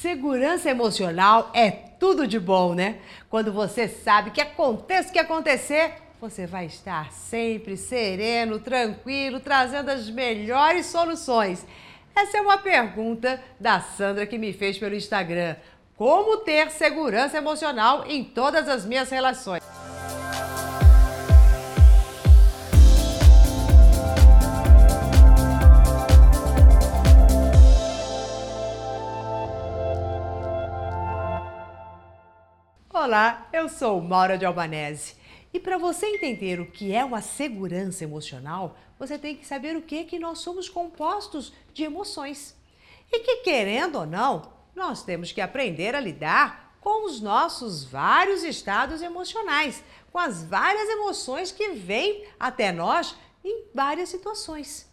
Segurança emocional é tudo de bom, né? Quando você sabe que aconteça o que acontecer, você vai estar sempre sereno, tranquilo, trazendo as melhores soluções. Essa é uma pergunta da Sandra que me fez pelo Instagram. Como ter segurança emocional em todas as minhas relações? Olá, eu sou Maura de Albanese. E para você entender o que é uma segurança emocional, você tem que saber o que que nós somos compostos de emoções. E que querendo ou não, nós temos que aprender a lidar com os nossos vários estados emocionais, com as várias emoções que vêm até nós em várias situações.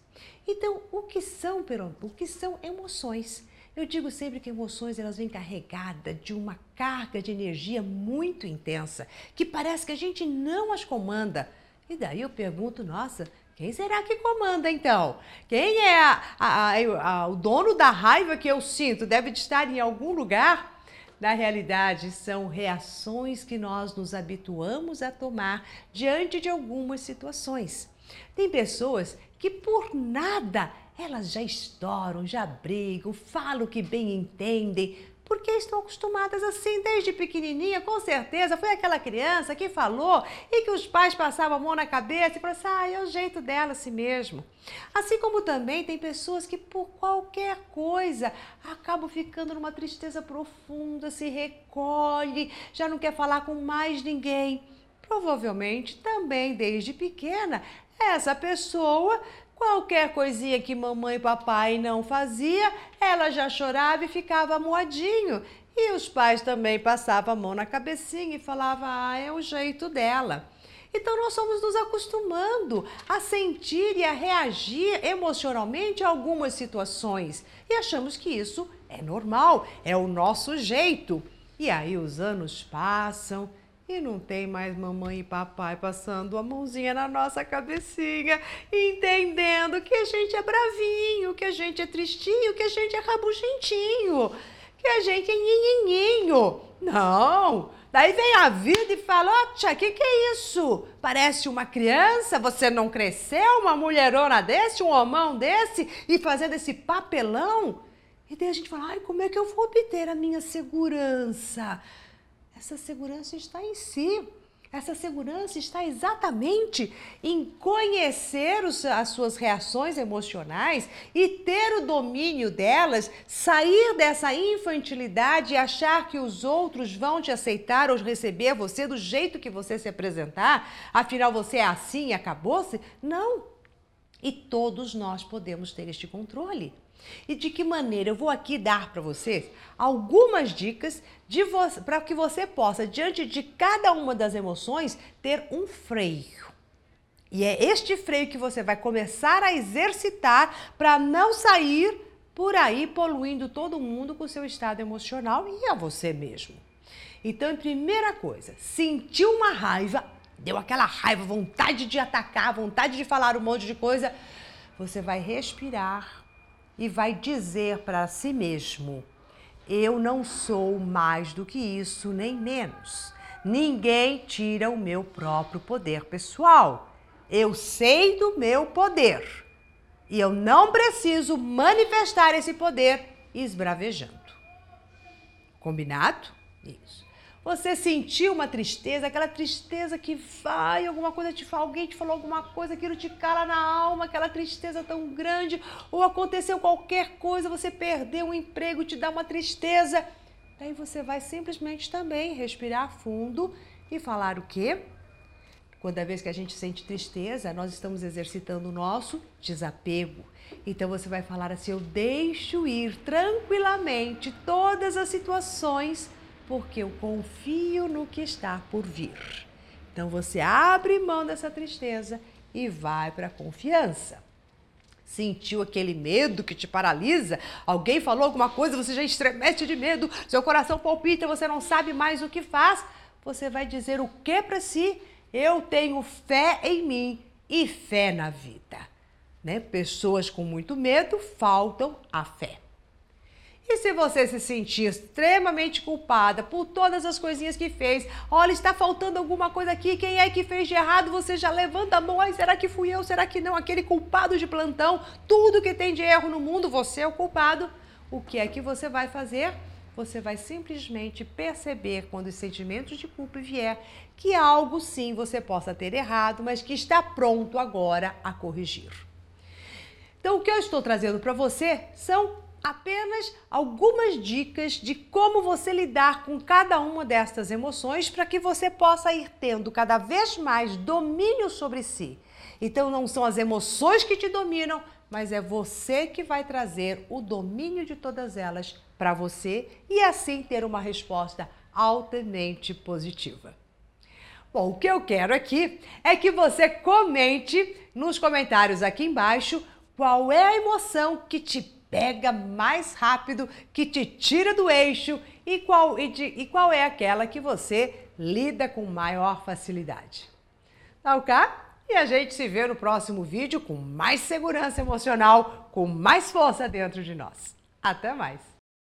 Então, o que são, o que são emoções? Eu digo sempre que emoções elas vêm carregadas de uma carga de energia muito intensa, que parece que a gente não as comanda. E daí eu pergunto, nossa, quem será que comanda então? Quem é a, a, a, o dono da raiva que eu sinto? Deve estar em algum lugar? Na realidade, são reações que nós nos habituamos a tomar diante de algumas situações. Tem pessoas que por nada elas já estouram, já brigam, falam que bem entendem, porque estão acostumadas assim desde pequenininha, com certeza. Foi aquela criança que falou e que os pais passavam a mão na cabeça e falaram assim: ah, é o jeito dela assim mesmo. Assim como também tem pessoas que, por qualquer coisa, acabam ficando numa tristeza profunda, se recolhe, já não quer falar com mais ninguém. Provavelmente também desde pequena, essa pessoa Qualquer coisinha que mamãe e papai não fazia, ela já chorava e ficava moadinho. E os pais também passavam a mão na cabecinha e falavam: ah, é o jeito dela. Então nós somos nos acostumando a sentir e a reagir emocionalmente a algumas situações e achamos que isso é normal, é o nosso jeito. E aí os anos passam e não tem mais mamãe e papai passando a mãozinha na nossa cabecinha, entendendo que a gente é bravinho, que a gente é tristinho, que a gente é rabugentinho, que a gente é nhinhinhinho. Não! Daí vem a vida e fala: Ó, tia, o que, que é isso? Parece uma criança, você não cresceu, uma mulherona desse, um homão desse, e fazendo esse papelão. E daí a gente fala: ai, como é que eu vou obter a minha segurança? Essa segurança está em si. Essa segurança está exatamente em conhecer os, as suas reações emocionais e ter o domínio delas, sair dessa infantilidade e achar que os outros vão te aceitar ou receber você do jeito que você se apresentar, afinal você é assim e acabou-se. Não! E todos nós podemos ter este controle. E de que maneira? Eu vou aqui dar para vocês algumas dicas para que você possa, diante de cada uma das emoções, ter um freio. E é este freio que você vai começar a exercitar para não sair por aí poluindo todo mundo com seu estado emocional e a você mesmo. Então, primeira coisa, sentiu uma raiva, deu aquela raiva, vontade de atacar, vontade de falar um monte de coisa, você vai respirar e vai dizer para si mesmo: Eu não sou mais do que isso, nem menos. Ninguém tira o meu próprio poder pessoal. Eu sei do meu poder e eu não preciso manifestar esse poder esbravejando. Combinado? Isso. Você sentiu uma tristeza, aquela tristeza que vai, alguma coisa te fala, alguém te falou alguma coisa, aquilo te cala na alma, aquela tristeza tão grande, ou aconteceu qualquer coisa, você perdeu um emprego, te dá uma tristeza. Daí você vai simplesmente também respirar fundo e falar o quê? Quando vez que a gente sente tristeza, nós estamos exercitando o nosso desapego. Então você vai falar assim: eu deixo ir tranquilamente todas as situações porque eu confio no que está por vir. Então você abre mão dessa tristeza e vai para a confiança. Sentiu aquele medo que te paralisa? Alguém falou alguma coisa, você já estremece de medo, seu coração palpita, você não sabe mais o que faz. Você vai dizer o que para si? Eu tenho fé em mim e fé na vida. Né? Pessoas com muito medo faltam a fé. E se você se sentir extremamente culpada por todas as coisinhas que fez, olha, está faltando alguma coisa aqui, quem é que fez de errado? Você já levanta a mão, ai, será que fui eu? Será que não? Aquele culpado de plantão, tudo que tem de erro no mundo, você é o culpado. O que é que você vai fazer? Você vai simplesmente perceber quando os sentimentos de culpa vier que algo sim você possa ter errado, mas que está pronto agora a corrigir. Então, o que eu estou trazendo para você são apenas algumas dicas de como você lidar com cada uma destas emoções para que você possa ir tendo cada vez mais domínio sobre si. Então, não são as emoções que te dominam, mas é você que vai trazer o domínio de todas elas para você e assim ter uma resposta altamente positiva. Bom, o que eu quero aqui é que você comente nos comentários aqui embaixo qual é a emoção que te pega mais rápido, que te tira do eixo e qual, e, de, e qual é aquela que você lida com maior facilidade. Tá ok? E a gente se vê no próximo vídeo com mais segurança emocional, com mais força dentro de nós. Até mais!